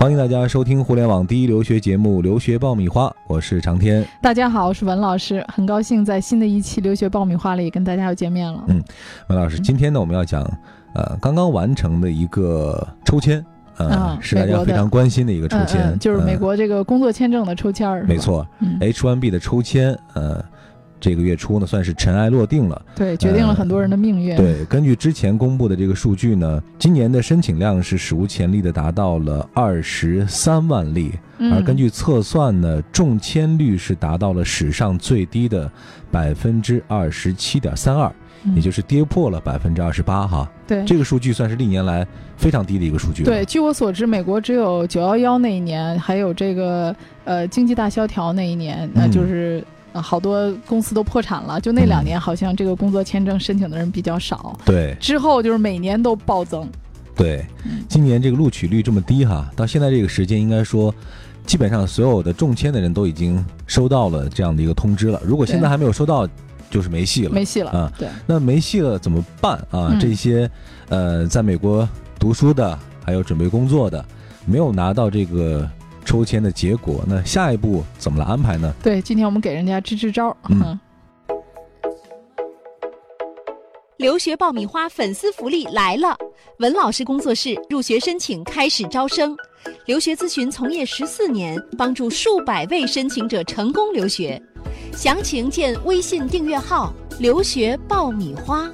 欢迎大家收听互联网第一留学节目《留学爆米花》，我是长天。大家好，我是文老师，很高兴在新的一期《留学爆米花》里跟大家又见面了。嗯，文老师，今天呢我们要讲，呃，刚刚完成的一个抽签，呃，是大家非常关心的一个抽签，就是美国这个工作签证的抽签没错，H1B 的抽签，呃。这个月初呢，算是尘埃落定了。对，决定了很多人的命运。对，根据之前公布的这个数据呢，今年的申请量是史无前例的达到了二十三万例，而根据测算呢，中签率是达到了史上最低的百分之二十七点三二，也就是跌破了百分之二十八哈。对，这个数据算是历年来非常低的一个数据。对，据我所知，美国只有九幺幺那一年，还有这个呃经济大萧条那一年，那就是。啊，好多公司都破产了，就那两年，好像这个工作签证申请的人比较少。对，之后就是每年都暴增。对，今年这个录取率这么低哈，到现在这个时间，应该说，基本上所有的中签的人都已经收到了这样的一个通知了。如果现在还没有收到，就是没戏了。没戏了啊！对，那没戏了怎么办啊？这些呃，在美国读书的，还有准备工作的，没有拿到这个。抽签的结果，那下一步怎么来安排呢？对，今天我们给人家支支招。嗯，留学爆米花粉丝福利来了！文老师工作室入学申请开始招生，留学咨询从业十四年，帮助数百位申请者成功留学。详情见微信订阅号“留学爆米花”。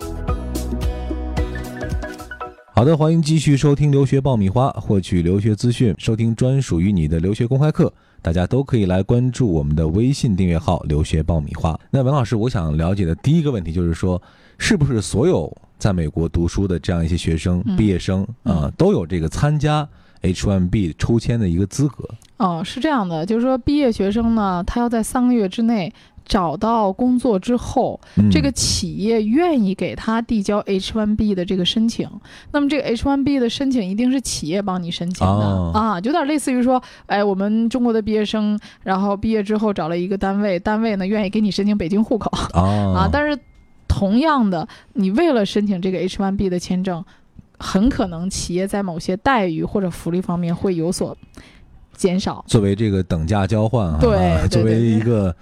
好的，欢迎继续收听留学爆米花，获取留学资讯，收听专属于你的留学公开课。大家都可以来关注我们的微信订阅号“留学爆米花”。那文老师，我想了解的第一个问题就是说，是不是所有在美国读书的这样一些学生、毕业生啊，都有这个参加 H1B 抽签的一个资格？哦，是这样的，就是说毕业学生呢，他要在三个月之内。找到工作之后，这个企业愿意给他递交 H1B 的这个申请，那么这个 H1B 的申请一定是企业帮你申请的啊，有点类似于说，哎，我们中国的毕业生，然后毕业之后找了一个单位，单位呢愿意给你申请北京户口。啊，但是同样的，你为了申请这个 H1B 的签证，很可能企业在某些待遇或者福利方面会有所减少，作为这个等价交换啊，对，作为一个。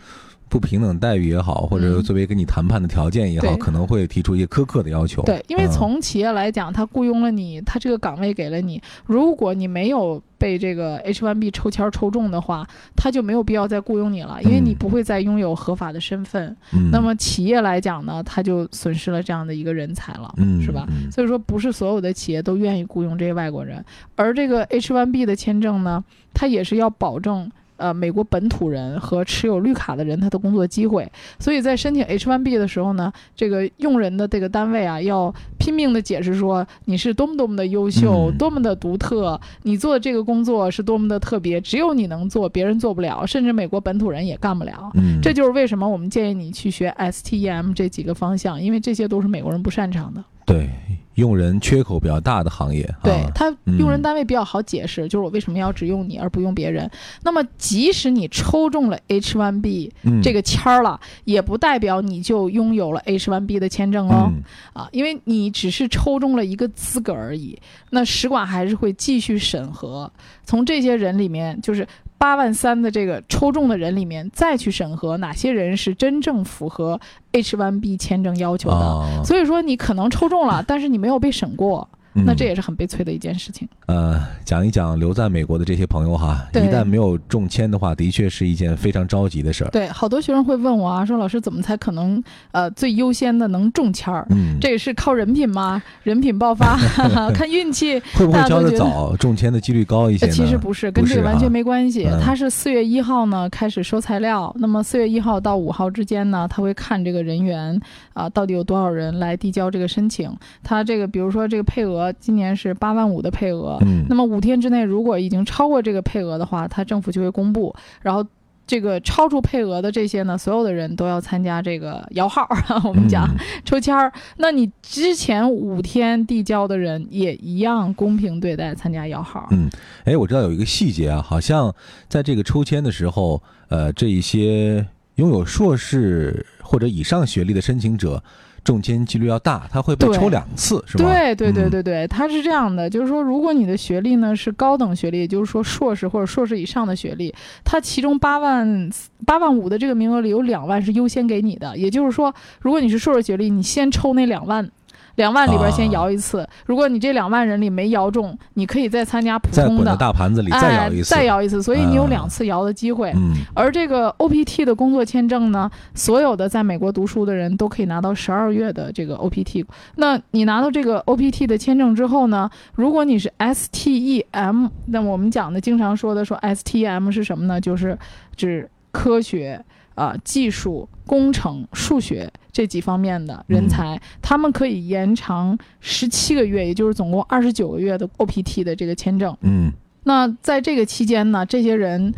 不平等待遇也好，或者作为跟你谈判的条件也好，可能会提出一些苛刻的要求。对，因为从企业来讲，他雇佣了你，他这个岗位给了你，如果你没有被这个 H1B 抽签抽中的话，他就没有必要再雇佣你了，因为你不会再拥有合法的身份。那么企业来讲呢，他就损失了这样的一个人才了，嗯是吧？所以说，不是所有的企业都愿意雇佣这些外国人，而这个 H1B 的签证呢，它也是要保证。呃，美国本土人和持有绿卡的人，他的工作机会。所以在申请 H1B 的时候呢，这个用人的这个单位啊，要拼命的解释说你是多么多么的优秀，多么的独特，你做的这个工作是多么的特别，只有你能做，别人做不了，甚至美国本土人也干不了。嗯，这就是为什么我们建议你去学 STEM 这几个方向，因为这些都是美国人不擅长的。对。用人缺口比较大的行业，对他用人单位比较好解释，就是我为什么要只用你而不用别人。那么，即使你抽中了 H1B 这个签儿了，也不代表你就拥有了 H1B 的签证哦。啊，因为你只是抽中了一个资格而已。那使馆还是会继续审核，从这些人里面，就是。八万三的这个抽中的人里面，再去审核哪些人是真正符合 H1B 签证要求的。所以说，你可能抽中了，但是你没有被审过。那这也是很悲催的一件事情。呃，讲一讲留在美国的这些朋友哈，一旦没有中签的话，的确是一件非常着急的事儿。对，好多学生会问我啊，说老师怎么才可能呃最优先的能中签儿？嗯，这也是靠人品吗？人品爆发，看运气。会不会交的早，中签的几率高一些？其实不是，跟这个完全没关系。他是四月一号呢开始收材料，那么四月一号到五号之间呢，他会看这个人员啊到底有多少人来递交这个申请。他这个比如说这个配额。今年是八万五的配额，嗯，那么五天之内如果已经超过这个配额的话，他政府就会公布。然后这个超出配额的这些呢，所有的人都要参加这个摇号，我们讲抽签儿。那你之前五天递交的人也一样公平对待，参加摇号。嗯，哎，我知道有一个细节啊，好像在这个抽签的时候，呃，这一些拥有硕士或者以上学历的申请者。中签几率要大，他会被抽两次，是吧？对对对嗯对对，它是这样的，就是说，如果你的学历呢是高等学历，也就是说硕士或者硕士以上的学历，它其中八万八万五的这个名额里有两万是优先给你的，也就是说，如果你是硕士学历，你先抽那两万。两万里边先啊摇一次，如果你这两万人里没摇中，你可以再参加普通的，大盘子里再哎摇一次，再摇一次，所以你有啊两次摇的机会。嗯而这个 OPT 的工作签证呢，所有的在美国读书的人都可以拿到十二月的这个 OPT。那你拿到这个 OPT 的签证之后呢，如果你是 STEM，那我们讲的经常说的说 STEM 是什么呢？就是指科学啊、技术、工程、数学这几方面的人才，他们可以延长十七个月，也就是总共二十九个月的 OPT 的这个签证。嗯那在这个期间呢，这些人，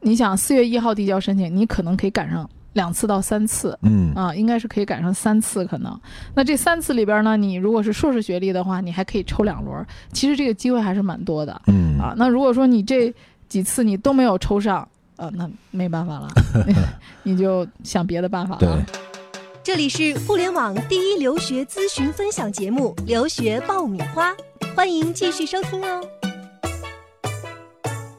你想四月一号递交申请，你可能可以赶上两次到三次嗯啊，应该是可以赶上三次可能。那这三次里边呢，你如果是硕士学历的话，你还可以抽两轮儿，其实这个机会还是蛮多的嗯啊。那如果说你这几次你都没有抽上，呃，那没办法了，你就想别的办法对了。这里是互联网第一留学咨询分享节目《留学爆米花》，欢迎继续收听哦。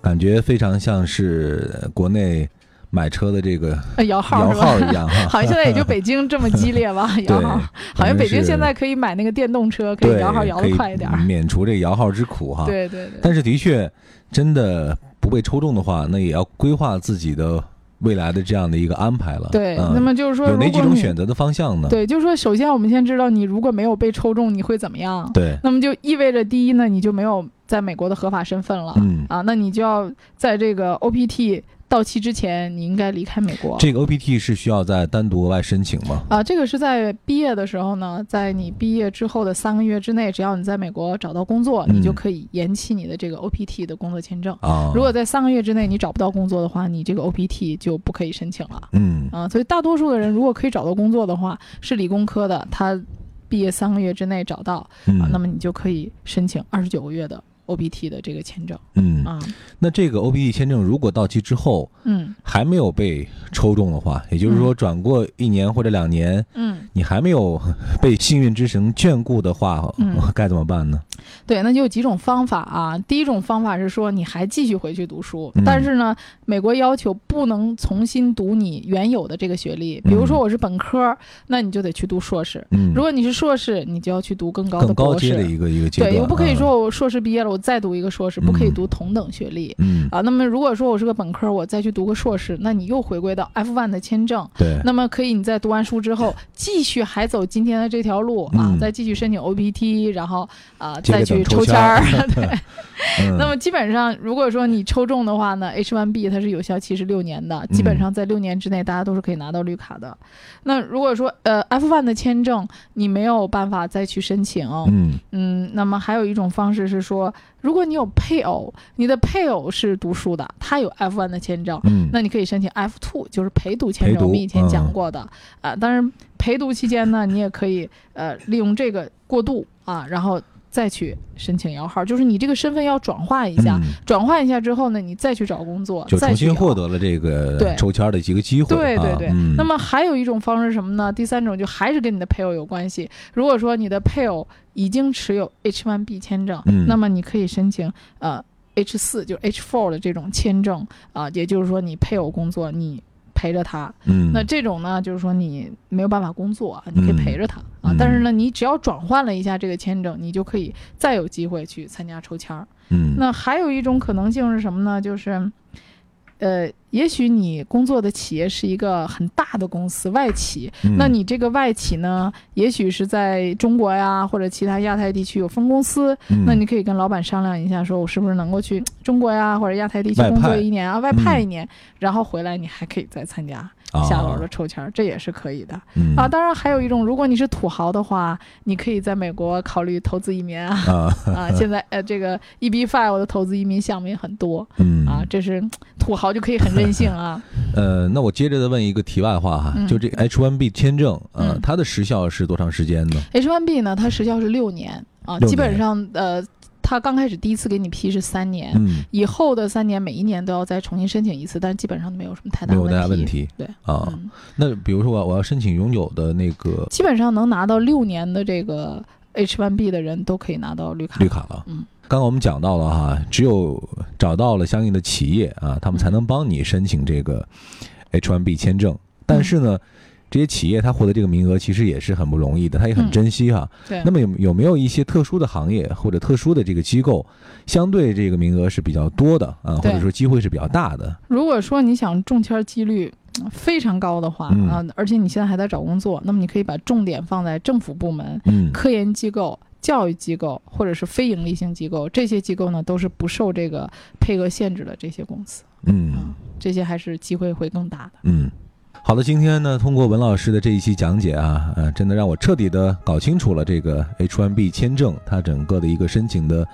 感觉非常像是国内买车的这个呃摇号摇是吧？号一样哈。好像现在也就北京这么激烈吧，摇号。好像北京现在可以买那个电动车，可以摇号摇可以得快一点。免除这个摇号之苦哈。对对对。但是的确，真的不被抽中的话，那也要规划自己的未来的这样的一个安排了。对，嗯那么就是说，有哪几种选择的方向呢？对，就是说，首先我们先知道，你如果没有被抽中，你会怎么样？对，那么就意味着，第一呢，你就没有在美国的合法身份了、嗯，啊，那你就要在这个 OPT 到期之前，你应该离开美国。这个 OPT 是需要再单独额外申请吗？啊，这个是在毕业的时候呢，在你毕业之后的三个月之内，只要你在美国找到工作，嗯你就可以延期你的这个 OPT 的工作签证。啊，如果在三个月之内你找不到工作的话，你这个 OPT 就不可以申请了。嗯啊，所以大多数的人如果可以找到工作的话，是理工科的，他毕业三个月之内找到啊，嗯，那么你就可以申请二十九个月的 OPT 的这个签证嗯，啊，那这个 OBT 签证如果到期之后嗯。还没有被抽中的话，也就是说转过一年或者两年，嗯，你还没有 被幸运之神眷顾的话，嗯该怎么办呢？对，那就有几种方法啊。第一种方法是说你还继续回去读书，嗯但是呢，美国要求不能重新读你原有的这个学历，比如说嗯我是本科，那你就得去读硕士；嗯，如果你是硕士，你就要去读更高的更高。阶的一个一个阶段，对，又不可以啊，说我硕士毕业了，我再读一个硕士，不可以嗯读同等学历。嗯，啊，那么如果说我是个本科，我再去读个硕士，那你又回归到 F1 的签证，对，那么可以你在读完书之后，继续还走今天的这条路啊，嗯再继续申请 OPT，然后啊、再去抽签儿儿。对，嗯那么基本上如果说你抽中的话呢，H1B 它是有效期是六年的，基本嗯上在六年之内大家都是可以拿到绿卡的。那如果说呃 F1 的签证你没有办法再去申请，嗯嗯，那么还有一种方式是说，如果你有配偶，你的配偶是读书的，他有 F1 的签证，嗯，那你可以申请 F2，就是陪读签证。我们以前讲嗯过的啊、当然陪读期间呢，你也可以呃利用这个过渡啊，然后再去申请摇号，就是你这个身份要转化一下，嗯转换一下之后呢，你再去找工作，就重新获得了这个对抽签儿的一个机会。对对对，那么还有一种方式什么呢？第三种就还是跟你的配偶有关系。如果说你的配偶已经持有 H1B 签证，嗯那么你可以申请呃 H 四，就是 H4 的这种签证啊、也就是说你配偶工作，你陪着他。嗯，那这种呢，就是说你没有办法工作啊，你可以嗯陪着他、啊嗯。但是呢，你只要转换了一下这个签证，你就可以再有机会去参加抽签儿。嗯那还有一种可能性是什么呢？就是，呃，也许你工作的企业是一个很大的公司，外企。嗯那你这个外企呢，也许是在中国呀，或者其他亚太地区有分公司。嗯那你可以跟老板商量一下，说我是不是能够去中国呀，或者亚太地区工作一年啊，外派一年，然后回来你还可以再参加下楼的啊抽签儿，这也是可以的。嗯啊，当然还有一种，如果你是土豪的话，你可以在美国考虑投资移民啊。啊啊，现在呃，这个 EB Five 的投资移民项目也很多嗯啊，这是土豪就可以很任性啊。呃，那我接着再问一个题外话哈，嗯就这个 H1B 签证，呃，嗯它的时效是多长时间呢？H one B 呢，它时效是六年啊，基本上呃，他刚开始第一次给你批是三年，嗯，以后的三年每一年都要再重新申请一次，但是基本上都没有什么太大没有问题。太大问题对，啊。嗯，那比如说我我要申请永久的那个基本上能拿到六年的这个 H1B 的人都可以拿到绿卡。绿卡了。嗯，刚刚我们讲到了哈，只有找到了相应的企业啊，他们才能帮你申请这个 H1B 签证。但是呢，这些企业它获得这个名额其实也是很不容易的，它也很嗯珍惜哈。对。那么有有没有一些特殊的行业或者特殊的这个机构，相对这个名额是比较多的啊，或者说机会是比较大的？如果说你想中签几率嗯非常高的话、嗯啊，而且你现在还在找工作，那么你可以把重点放在政府部门、嗯科研机构、教育机构或者是非盈利性机构，这些机构呢都是不受这个配额限制的这些公司，嗯这些还是机会会更大的。嗯。好的，今天呢，通过文老师的这一期讲解啊，呃，真的让我彻底的搞清楚了这个 H1B 签证它整个的一个申请的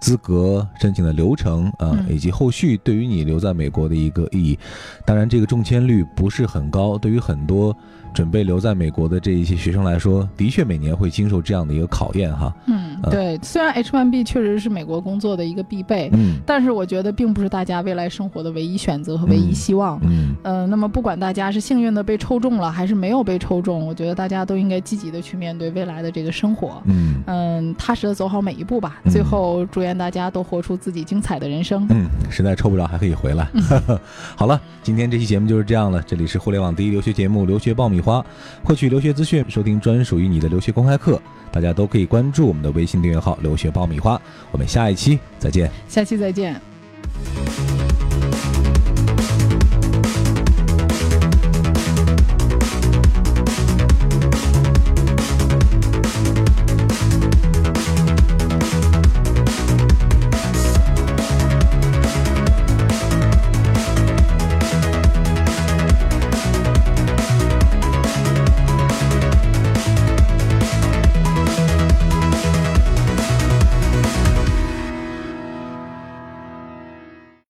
资格、申请的流程啊，嗯以及后续对于你留在美国的一个意义。当然，这个中签率不是很高，对于很多准备留在美国的这一些学生来说，的确每年会经受这样的一个考验哈。嗯，呃对，虽然 H1B 确实是美国工作的一个必备，嗯但是我觉得并不是大家未来生活的唯一选择和唯一希望。嗯呃，那么不管大家是幸运的被抽中了，还是没有被抽中，我觉得大家都应该积极的去面对未来的这个生活。嗯嗯，踏实的走好每一步吧。嗯最后，祝愿大家都活出自己精彩的人生。嗯，实在抽不着还可以回来。好了，今天这期节目就是这样了。这里是互联网第一留学节目《留学爆米花》，获取留学资讯，收听专属于你的留学公开课，大家都可以关注我们的微信订阅号“留学爆米花”。我们下一期再见。下期再见。